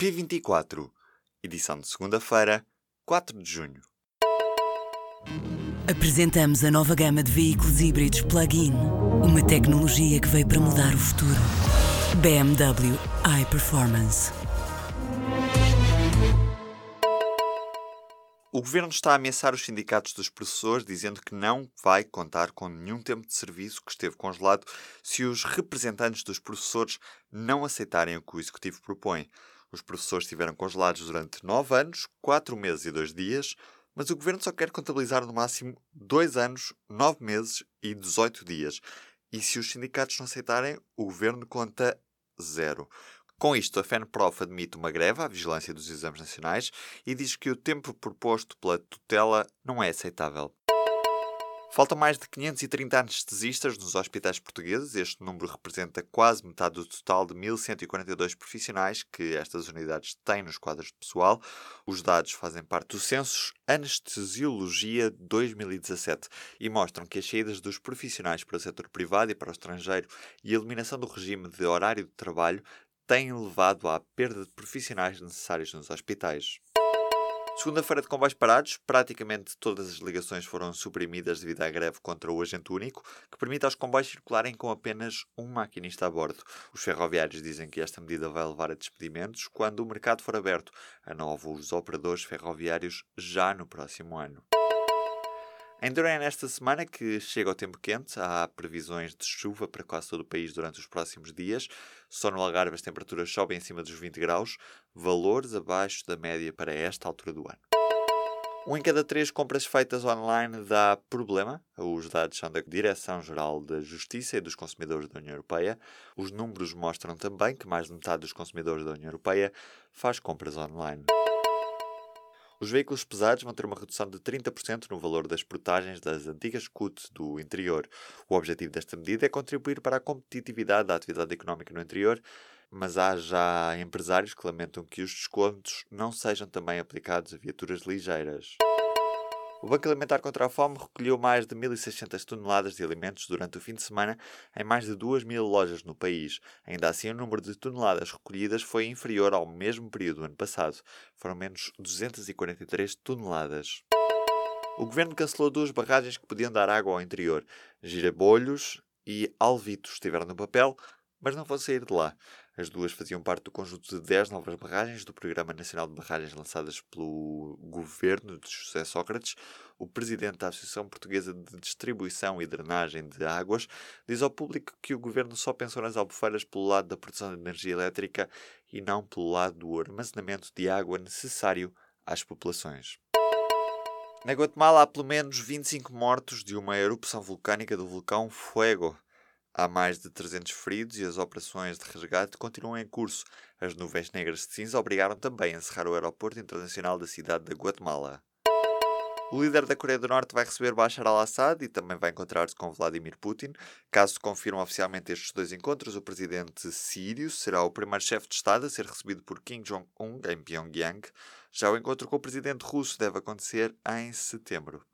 P24, edição de segunda-feira, 4 de junho. Apresentamos a nova gama de veículos híbridos plug-in. Uma tecnologia que veio para mudar o futuro. BMW iPerformance. O governo está a ameaçar os sindicatos dos professores, dizendo que não vai contar com nenhum tempo de serviço que esteve congelado se os representantes dos professores não aceitarem o que o executivo propõe. Os professores estiveram congelados durante nove anos, quatro meses e dois dias, mas o governo só quer contabilizar no máximo dois anos, nove meses e 18 dias. E se os sindicatos não aceitarem, o governo conta zero. Com isto, a FENPROF admite uma greve à vigilância dos exames nacionais e diz que o tempo proposto pela tutela não é aceitável. Faltam mais de 530 anestesistas nos hospitais portugueses. Este número representa quase metade do total de 1.142 profissionais que estas unidades têm nos quadros de pessoal. Os dados fazem parte do Census Anestesiologia 2017 e mostram que as saídas dos profissionais para o setor privado e para o estrangeiro e a eliminação do regime de horário de trabalho têm levado à perda de profissionais necessários nos hospitais. Segunda-feira de comboios parados, praticamente todas as ligações foram suprimidas devido à greve contra o agente único, que permite aos comboios circularem com apenas um maquinista a bordo. Os ferroviários dizem que esta medida vai levar a despedimentos quando o mercado for aberto a novos operadores ferroviários já no próximo ano. Ainda é nesta semana que chega o tempo quente, há previsões de chuva para quase todo o país durante os próximos dias. Só no Algarve as temperaturas sobem acima dos 20 graus, valores abaixo da média para esta altura do ano. Um em cada três compras feitas online dá problema. Os dados são da Direção-Geral da Justiça e dos Consumidores da União Europeia. Os números mostram também que mais de metade dos consumidores da União Europeia faz compras online. Os veículos pesados vão ter uma redução de 30% no valor das portagens das antigas CUT do interior. O objetivo desta medida é contribuir para a competitividade da atividade económica no interior, mas há já empresários que lamentam que os descontos não sejam também aplicados a viaturas ligeiras. O Banco Alimentar contra a Fome recolheu mais de 1.600 toneladas de alimentos durante o fim de semana em mais de 2 mil lojas no país. Ainda assim, o número de toneladas recolhidas foi inferior ao mesmo período do ano passado. Foram menos 243 toneladas. O governo cancelou duas barragens que podiam dar água ao interior. Girabolhos e Alvitos estiveram no papel, mas não vão sair de lá. As duas faziam parte do conjunto de 10 novas barragens do Programa Nacional de Barragens lançadas pelo governo de José Sócrates. O presidente da Associação Portuguesa de Distribuição e Drenagem de Águas diz ao público que o governo só pensou nas albufeiras pelo lado da produção de energia elétrica e não pelo lado do armazenamento de água necessário às populações. Na Guatemala há pelo menos 25 mortos de uma erupção vulcânica do vulcão Fuego. Há mais de 300 feridos e as operações de resgate continuam em curso. As nuvens negras de cinza obrigaram também a encerrar o aeroporto internacional da cidade de Guatemala. O líder da Coreia do Norte vai receber Bashar al-Assad e também vai encontrar-se com Vladimir Putin. Caso se confirmem oficialmente estes dois encontros, o presidente sírio será o primeiro chefe de Estado a ser recebido por Kim Jong-un em Pyongyang. Já o encontro com o presidente russo deve acontecer em setembro.